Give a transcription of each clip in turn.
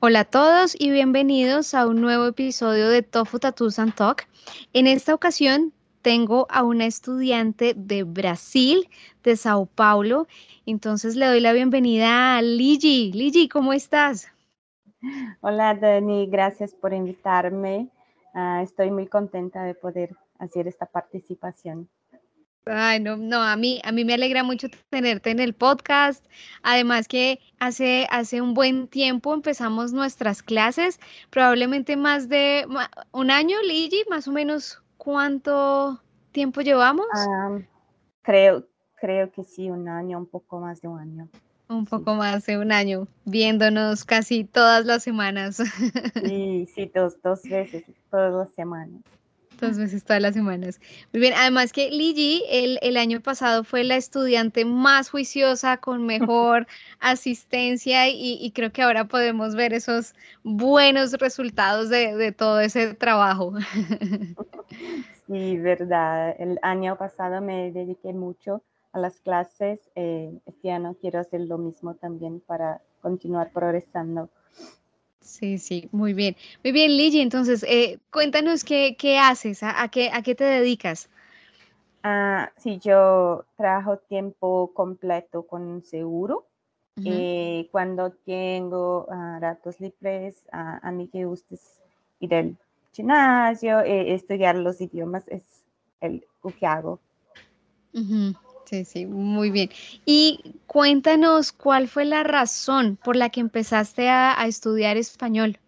Hola a todos y bienvenidos a un nuevo episodio de Tofu Tattoos and Talk. En esta ocasión tengo a una estudiante de Brasil, de Sao Paulo. Entonces le doy la bienvenida a Ligi. Ligi, ¿cómo estás? Hola Dani, gracias por invitarme. Ah, estoy muy contenta de poder hacer esta participación. Ay, no, no, a mí, a mí me alegra mucho tenerte en el podcast. Además que hace, hace un buen tiempo empezamos nuestras clases, probablemente más de un año, Ligi, más o menos cuánto tiempo llevamos. creo, creo que sí, un año, un poco más de un año. Un poco más de un año, viéndonos casi todas las semanas. Sí, sí, dos, dos veces, todas las semanas. Dos veces todas las semanas. Muy bien, además que Ligi el, el año pasado fue la estudiante más juiciosa, con mejor asistencia y, creo que ahora podemos ver esos buenos resultados de, de todo ese trabajo. Sí, verdad. El año pasado me dediqué mucho a las clases. Eh, este año quiero hacer lo mismo también para continuar progresando. Sí, sí, muy bien. Muy bien, Ligi, entonces, eh, cuéntanos qué, qué haces, a, qué, a qué te dedicas. Ah, sí, yo trabajo tiempo completo con un seguro. Eh, cuando tengo ah, ratos libres, a mí que gusta ir al gimnasio, estudiar los idiomas, es el, lo que hago. Sí, sí, muy bien. Y cuéntanos cuál fue la razón por la que empezaste a, estudiar español.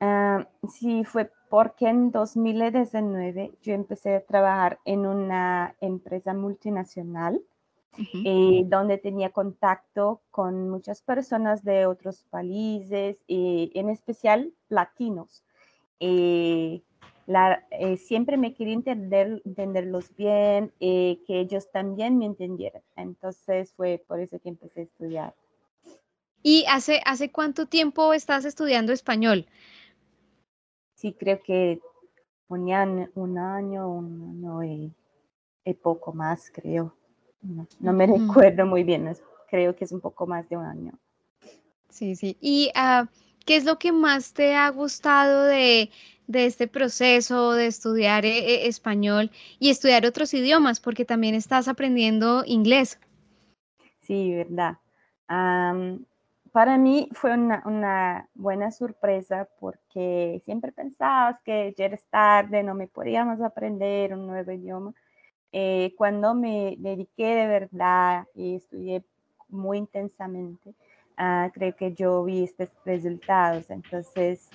Ah, sí, fue porque en 2019 yo empecé a trabajar en una empresa multinacional eh, donde tenía contacto con muchas personas de otros países, y en especial latinos. Eh, eh, siempre me quería entender, entenderlos bien, eh, que ellos también me entendieran. Entonces fue por eso que empecé a estudiar. ¿Y hace, hace cuánto tiempo estás estudiando español? Sí, creo que año, un año, un año y, poco más, creo. No, me recuerdo muy bien, creo que es un poco más de un año. Sí, sí. ¿Y uh, qué es lo que más te ha gustado de, de este proceso de estudiar eh, eh, español y estudiar otros idiomas, porque también estás aprendiendo inglés. Sí, verdad. para mí fue una, buena sorpresa porque siempre pensabas que ya era tarde, no me podíamos aprender un nuevo idioma. Eh, cuando me dediqué de verdad y estudié muy intensamente, ah, creo que yo vi estos resultados. Entonces,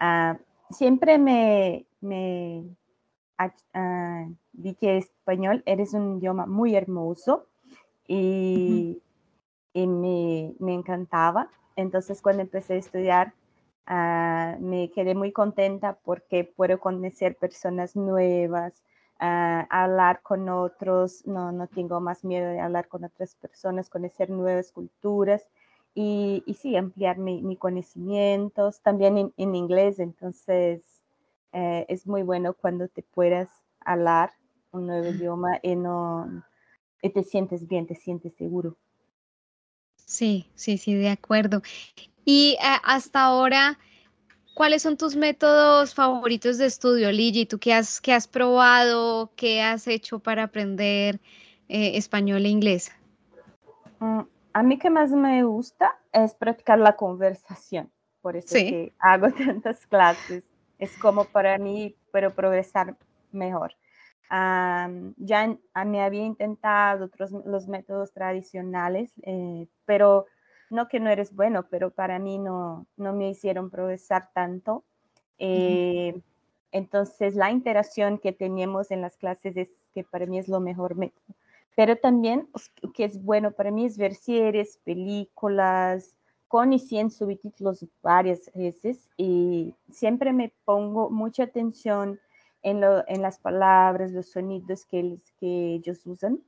uh, siempre me, me uh, que español eres un idioma muy hermoso y, y me, me, encantaba. Entonces cuando empecé a estudiar ah, me quedé muy contenta porque puedo conocer personas nuevas, uh, hablar con otros, no, no tengo más miedo de hablar con otras personas, conocer nuevas culturas y, y sí, ampliar mis mi conocimientos, también en, en inglés, entonces eh, es muy bueno cuando te puedas hablar un nuevo idioma y, no, y te sientes bien, te sientes seguro. Sí, sí, sí, de acuerdo. Y eh, hasta ahora, ¿cuáles son tus métodos favoritos de estudio, Ligi? ¿Tú qué has, qué has probado? ¿Qué has hecho para aprender eh, español e inglés? A mí que más me gusta es practicar la conversación, por eso que hago tantas clases. Es como para mí, pero progresar mejor. ya me había intentado otros los métodos tradicionales, eh, pero no que no eres bueno, pero para mí no, no me hicieron progresar tanto. Eh, entonces, la interacción que teníamos en las clases es que para mí es lo mejor método. Pero también que es bueno para mí es ver series, películas, con y sin subtítulos varias veces y siempre me pongo mucha atención en, lo, en las palabras, los sonidos que, que ellos usan.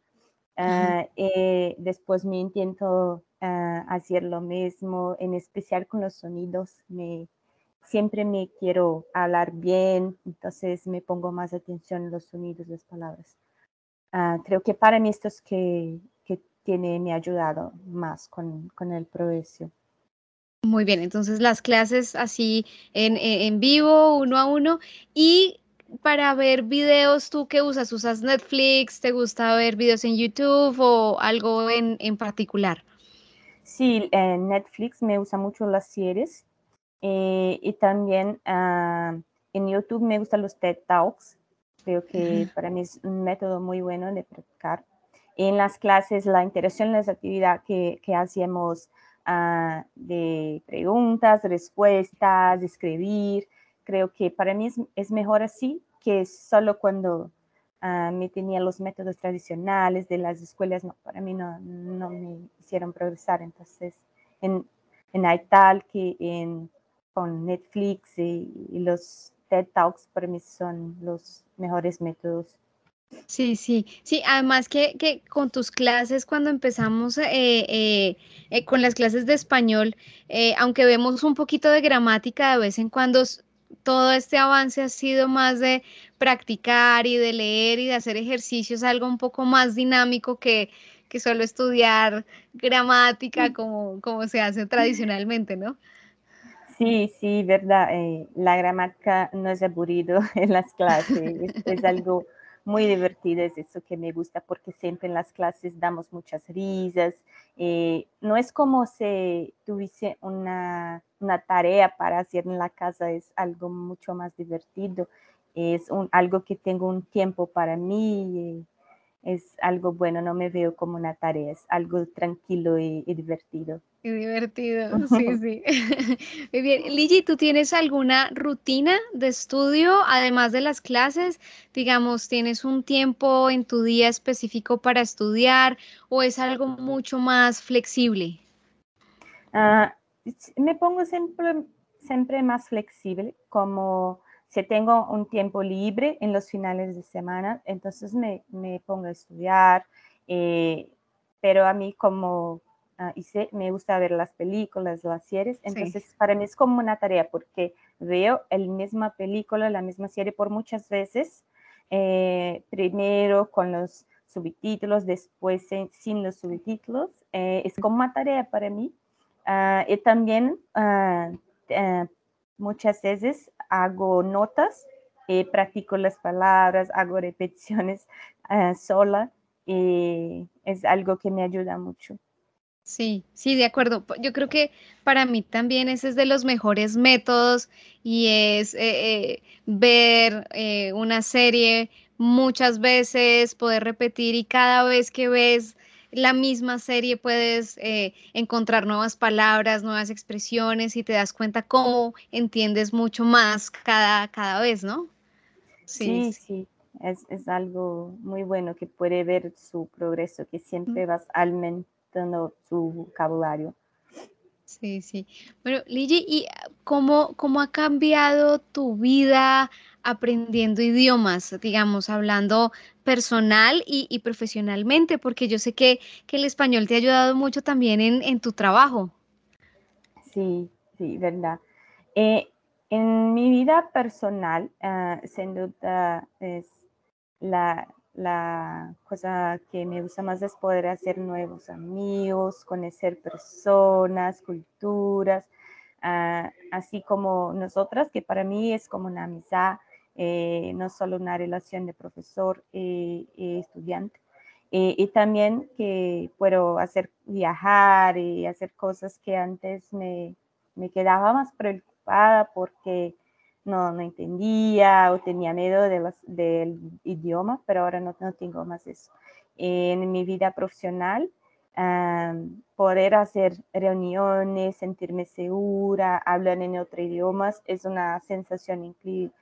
Ah, eh, después me intento ah, hacer lo mismo, en especial con los sonidos. Me, siempre me quiero hablar bien, entonces me pongo más atención en los sonidos, las palabras. Ah, creo que para mí esto es que tiene, me ha ayudado más con, con el progreso. Muy bien, entonces las clases así en, en, vivo, uno a uno. Y para ver videos, ¿tú qué usas? ¿Usas Netflix? ¿Te gusta ver videos en YouTube o algo en, en particular? Sí, en Netflix me usa mucho las series eh, y también uh, en YouTube me gustan los TED Talks. Creo que para mí es un método muy bueno de practicar. En las clases, la interacción en las actividades que, que hacíamos uh, de preguntas, respuestas, de escribir, creo que para mí es, mejor así que solo cuando uh, me tenía los métodos tradicionales de las escuelas, no, para mí no, me hicieron progresar. Entonces, en, en iTalk y en, con Netflix y, y los TED Talks para mí son los mejores métodos. Sí, sí, sí, además que, que con tus clases, cuando empezamos eh, eh, eh, con las clases de español, eh, aunque vemos un poquito de gramática de vez en cuando, todo este avance ha sido más de practicar y de leer y de hacer ejercicios, algo un poco más dinámico que, que solo estudiar gramática como, como se hace tradicionalmente, ¿no? Sí, sí, verdad. La gramática no es aburrido en las clases, es, es, algo muy divertido, es eso que me gusta porque siempre en las clases damos muchas risas. Eh, no es como si tuviese una, una, tarea para hacer en la casa, es algo mucho más divertido. Es un, algo que tengo un tiempo para mí, es algo bueno, no me veo como una tarea, es algo tranquilo y divertido. Qué divertido, sí, sí. Muy bien. Ligi, ¿tú tienes alguna rutina de estudio, además de las clases? Digamos, ¿tienes un tiempo en tu día específico para estudiar o es algo mucho más flexible? Uh, me pongo siempre, siempre más flexible, como si tengo un tiempo libre en los finales de semana, entonces me, me pongo a estudiar, eh, pero a mí como Uh, y sé, me gusta ver las películas, las series, entonces sí. para mí es como una tarea porque veo la misma película, la misma serie por muchas veces, eh, primero con los subtítulos, después sin, los subtítulos, eh, es como una tarea para mí. Uh, y también uh, muchas veces hago notas, practico las palabras, hago repeticiones sola y es algo que me ayuda mucho. Sí, sí, de acuerdo. Yo creo que para mí también ese es de los mejores métodos y es eh, eh, ver eh, una serie muchas veces, poder repetir y cada vez que ves la misma serie puedes eh, encontrar nuevas palabras, nuevas expresiones y te das cuenta cómo entiendes mucho más cada, cada vez, ¿no? Sí, sí, sí. Es, es, algo muy bueno que puede ver su progreso, que siempre vas su vocabulario. Sí, sí. Bueno, Ligi, ¿y cómo, cómo ha cambiado tu vida aprendiendo idiomas, digamos, hablando personal y, y profesionalmente? Porque yo sé que, que, el español te ha ayudado mucho también en, en tu trabajo. Sí, sí, verdad. Eh, en mi vida personal, uh, sin duda, es la, la cosa que me gusta más es poder hacer nuevos amigos, conocer personas, culturas, uh, así como nosotras, que para mí es como una amistad, eh, no solo una relación de profesor y, y estudiante. Y, y, también que puedo hacer viajar y hacer cosas que antes me, me quedaba más preocupada porque no, no entendía o tenía miedo de las, del idioma, pero ahora no, no tengo más eso. En mi vida profesional, poder hacer reuniones, sentirme segura, hablar en otro idioma, es una sensación increíble.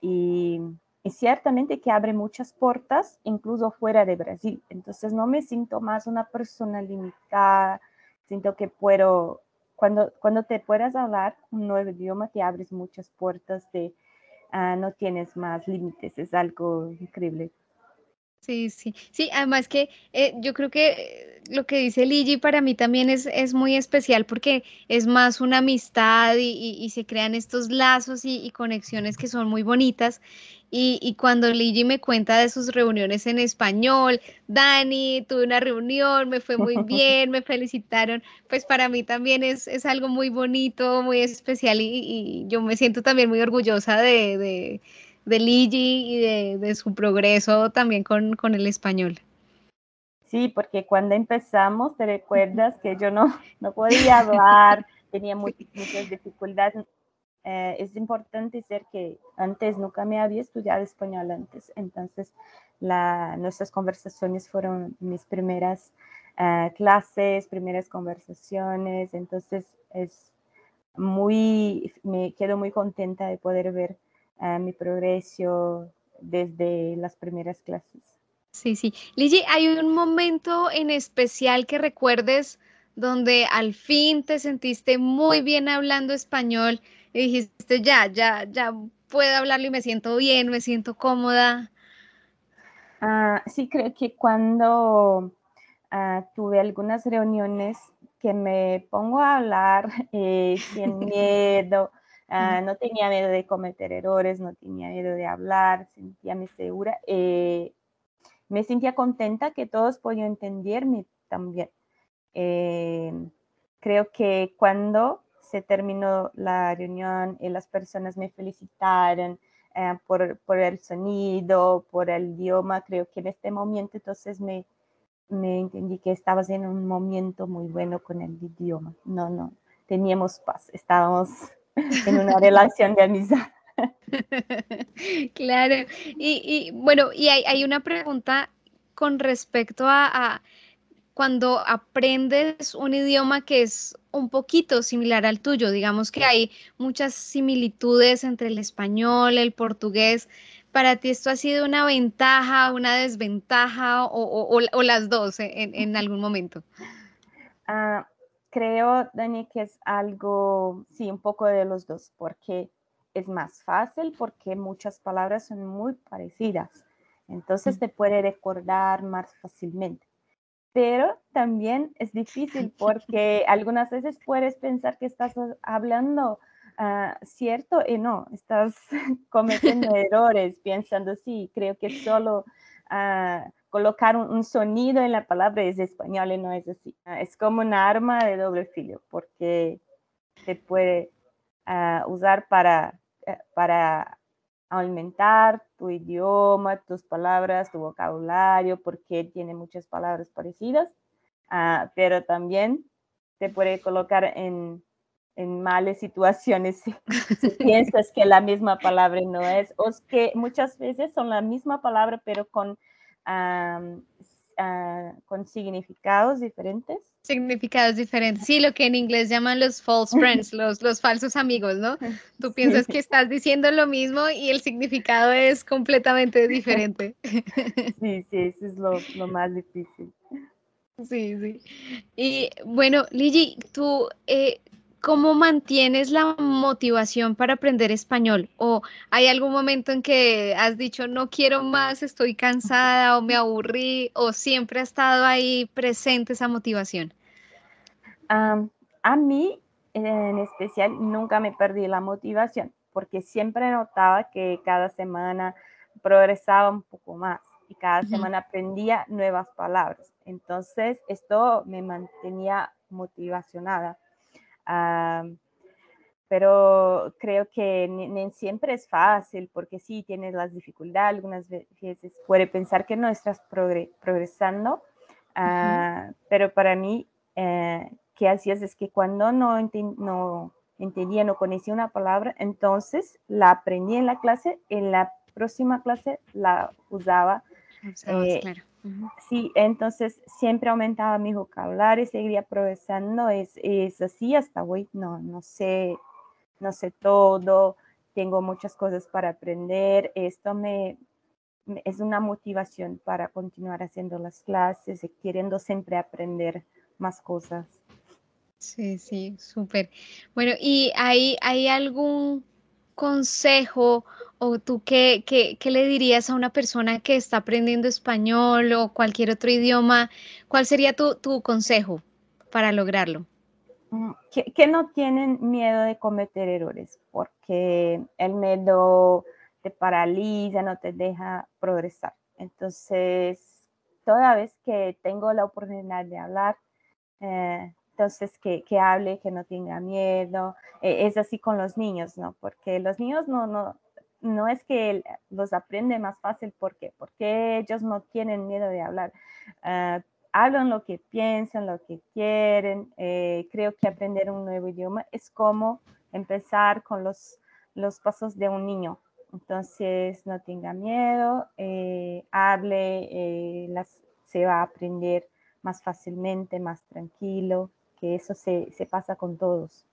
Y, y, ciertamente que abre muchas puertas, incluso fuera de Brasil. Entonces no me siento más una persona limitada, siento que puedo cuando, cuando te puedas hablar un nuevo idioma, te abres muchas puertas, de, uh, no tienes más límites, es algo increíble. Sí, sí, sí, además que eh, yo creo que lo que dice Ligi para mí también es, es muy especial porque es más una amistad y, se crean estos lazos y, conexiones que son muy bonitas. Y, cuando Ligi me cuenta de sus reuniones en español, Dani, tuve una reunión, me fue muy bien, me felicitaron, pues para mí también es, es algo muy bonito, muy especial y, yo me siento también muy orgullosa de, de, de Ligi y de, de, su progreso también con, con el español. Sí, porque cuando empezamos, te recuerdas que yo no, no podía hablar, tenía muchas dificultades. Eh, es importante ser que antes nunca me había estudiado español antes, entonces la, nuestras conversaciones fueron mis primeras uh, clases, primeras conversaciones, entonces es muy, me quedo muy contenta de poder ver uh, mi progreso desde las primeras clases. Sí, sí. Ligi, ¿hay un momento en especial que recuerdes donde al fin te sentiste muy bien hablando español y dijiste, ya, ya, ya puedo hablarlo y me siento bien, me siento cómoda? Ah, sí, creo que cuando ah, tuve algunas reuniones que me pongo a hablar eh, sin miedo, ah, no tenía miedo de cometer errores, no tenía miedo de hablar, sentía mi segura. Eh, me sentía contenta que todos podían entenderme también. Eh, creo que cuando se terminó la reunión y las personas me felicitaron eh, por, por, el sonido, por el idioma, creo que en este momento entonces me, me entendí que estabas en un momento muy bueno con el idioma. No, no, teníamos paz, estábamos en una relación de amistad. Claro, y, bueno, y hay, una pregunta con respecto a, cuando aprendes un idioma que es un poquito similar al tuyo, digamos que hay muchas similitudes entre el español, el portugués. ¿Para ti esto ha sido una ventaja, una desventaja o, las dos en, algún momento? Ah, creo, Dani, que es algo, sí, un poco de los dos, porque es más fácil porque muchas palabras son muy parecidas. Entonces te puede recordar más fácilmente. Pero también es difícil porque algunas veces puedes pensar que estás hablando ah, cierto y no, estás cometiendo errores pensando, sí, creo que solo uh, colocar un, sonido en la palabra es español y no es así. Ah, es como un arma de doble filo porque te puede usar para eh, para aumentar tu idioma, tus palabras, tu vocabulario, porque tiene muchas palabras parecidas, ah, pero también te puede colocar en, en malas situaciones si, piensas que la misma palabra no es, o que muchas veces son la misma palabra, pero con Ah, con significados diferentes. Significados diferentes. Sí, lo que en inglés llaman los false friends, los, los falsos amigos, ¿no? Tú piensas que estás diciendo lo mismo y el significado es completamente diferente. Sí, sí, eso es lo, lo más difícil. Sí, sí. Y bueno, Ligi, tú eh, ¿cómo mantienes la motivación para aprender español? ¿O hay algún momento en que has dicho, no quiero más, estoy cansada o me aburrí, o siempre ha estado ahí presente esa motivación? a mí, en especial, nunca me perdí la motivación, porque siempre notaba que cada semana progresaba un poco más y cada semana aprendía nuevas palabras. Entonces, esto me mantenía motivacionada pero creo que ni, siempre es fácil, porque sí tienes las dificultades, algunas veces puede pensar que no estás progresando, ah, pero para mí, eh, ¿qué hacías? Es que cuando no, no entendía, no conocía una palabra, entonces la aprendí en la clase, en la próxima clase la usaba. Eh, claro. Sí, entonces siempre aumentaba mi vocabulario, seguía progresando, es, es así hasta hoy, no, no sé, no sé todo, tengo muchas cosas para aprender, esto me, es una motivación para continuar haciendo las clases y queriendo siempre aprender más cosas. Sí, sí, súper. Bueno, ¿y hay, hay algún consejo o tú qué, qué, qué, le dirías a una persona que está aprendiendo español o cualquier otro idioma? ¿Cuál sería tu, tu consejo para lograrlo? Mm, que, no tienen miedo de cometer errores, porque el miedo te paraliza, no te deja progresar. Entonces, toda vez que tengo la oportunidad de hablar, eh, entonces que, que, hable, que no tenga miedo. Eh, es así con los niños, ¿no? Porque los niños no, no, no es que los aprende más fácil, ¿por qué? Porque ellos no tienen miedo de hablar. Uh, hablan lo que piensan, lo que quieren. Eh, creo que aprender un nuevo idioma es como empezar con los, los pasos de un niño. Entonces, no tenga miedo, eh, hable, eh, las, se va a aprender más fácilmente, más tranquilo, que eso se, se pasa con todos.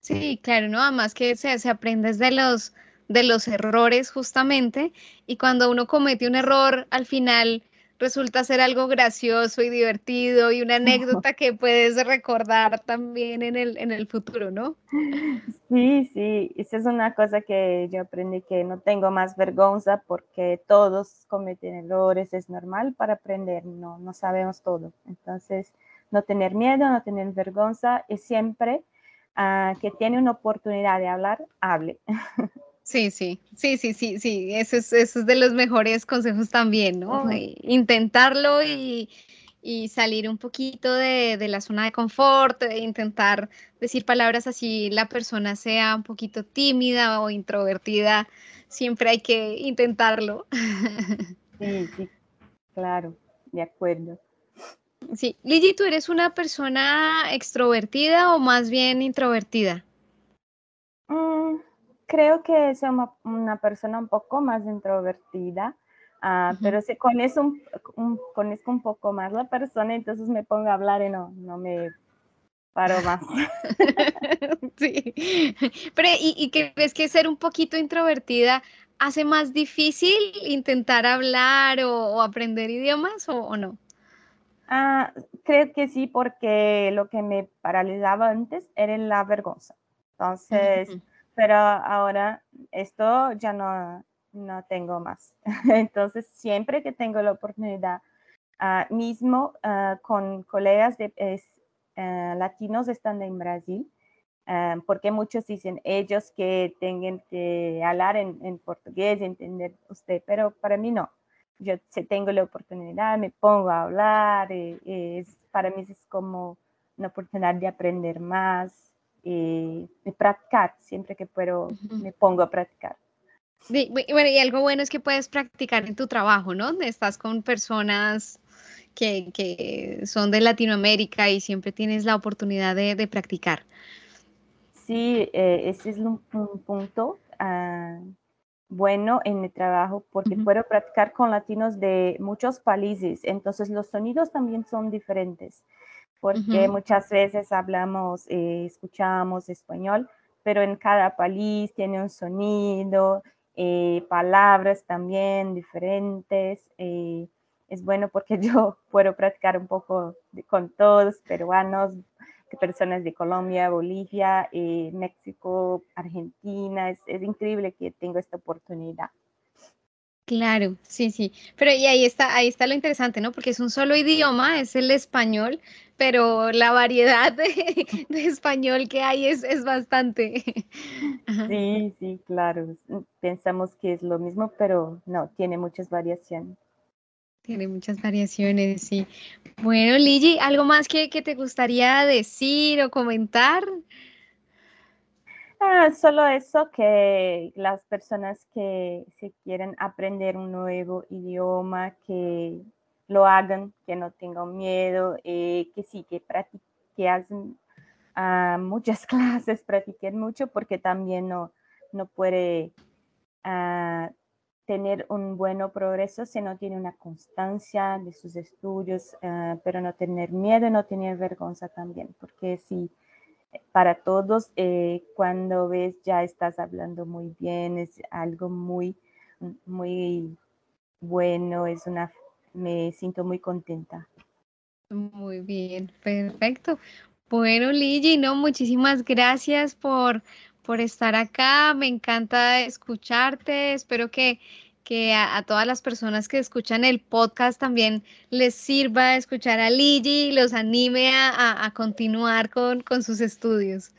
Sí, claro, no, además que se, se aprende de los, de los errores justamente, y cuando uno comete un error, al final resulta ser algo gracioso y divertido y una anécdota que puedes recordar también en el, en el futuro, ¿no? Sí, sí, esa es una cosa que yo aprendí que no tengo más vergüenza porque todos cometen errores, es normal para aprender, no, no sabemos todo. Entonces, no tener miedo, no tener vergüenza y siempre uh, que tiene una oportunidad de hablar, hable. Sí, sí, sí, sí, sí, sí, eso es, eso es de los mejores consejos también, ¿no? Uh -huh. Intentarlo y, y, salir un poquito de, de, la zona de confort, de intentar decir palabras así la persona sea un poquito tímida o introvertida, siempre hay que intentarlo. Sí, sí, claro, de acuerdo. Sí, Ligi, ¿tú eres una persona extrovertida o más bien introvertida? Mm creo que soy una, una, persona un poco más introvertida, uh, uh -huh. pero si conozco un, un, conozco un poco más la persona, entonces me pongo a hablar y no, no me paro más. sí, pero ¿y, y crees que ser un poquito introvertida hace más difícil intentar hablar o, o aprender idiomas o, o no? Uh, creo que sí, porque lo que me paralizaba antes era la vergüenza. Entonces, uh -huh pero ahora esto ya no, no tengo más. Entonces, siempre que tengo la oportunidad, uh, mismo uh, con colegas de, uh, latinos estando en Brasil, porque muchos dicen ellos que tengan que hablar en, en portugués, entender usted, pero para mí no. Yo tengo la oportunidad, me pongo a hablar, y, y es, para mí es como una oportunidad de aprender más, y, y practicar, siempre que puedo uh -huh. me pongo a practicar. Sí, bueno, y algo bueno es que puedes practicar en tu trabajo, ¿no? Estás con personas que, que son de Latinoamérica y siempre tienes la oportunidad de, de practicar. Sí, eh, ese es un, un punto uh, bueno en mi trabajo porque uh -huh. puedo practicar con latinos de muchos países, entonces los sonidos también son diferentes porque uh -huh. muchas veces hablamos, eh, escuchamos español, pero en cada país tiene un sonido, eh, palabras también diferentes. Eh, es bueno porque yo puedo practicar un poco de, con todos, peruanos, personas de Colombia, Bolivia, eh, México, Argentina. Es, es increíble que tengo esta oportunidad. Claro, sí, sí. Pero y ahí está, ahí está lo interesante, ¿no? Porque es un solo idioma, es el español, pero la variedad de, de español que hay es, es bastante. Ajá. Sí, sí, claro. Pensamos que es lo mismo, pero no, tiene muchas variaciones. Tiene muchas variaciones, sí. Bueno, Ligi, ¿algo más que, que te gustaría decir o comentar? Ah, solo eso, que las personas que se quieren aprender un nuevo idioma, que lo hagan, que no tengan miedo, eh, que sí, que practiquen, uh, muchas clases, practiquen mucho, porque también no, no puede uh, tener un buen progreso si no tiene una constancia de sus estudios, uh, pero no tener miedo, no tener vergüenza también, porque si para todos, eh, cuando ves ya estás hablando muy bien, es algo muy, muy bueno, es una, me siento muy contenta. Muy bien, perfecto. Bueno, Ligi, no, muchísimas gracias por, por estar acá. Me encanta escucharte. Espero que, que a, todas las personas que escuchan el podcast también les sirva escuchar a Ligi y los anime a, continuar con, con, sus estudios.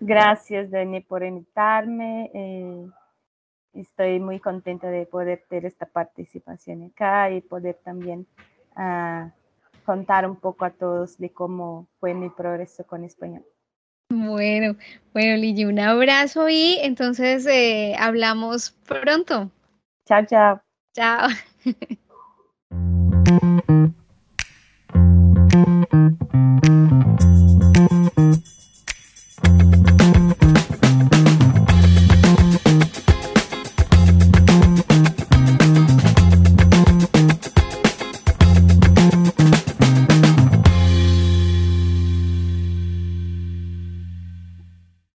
Gracias, Dani, por invitarme. Eh, estoy muy contenta de poder tener esta participación acá y poder también uh, contar un poco a todos de cómo fue mi progreso con español. Bueno, bueno, Ligi, un abrazo y entonces eh, hablamos pronto. Chao, chao. Chao.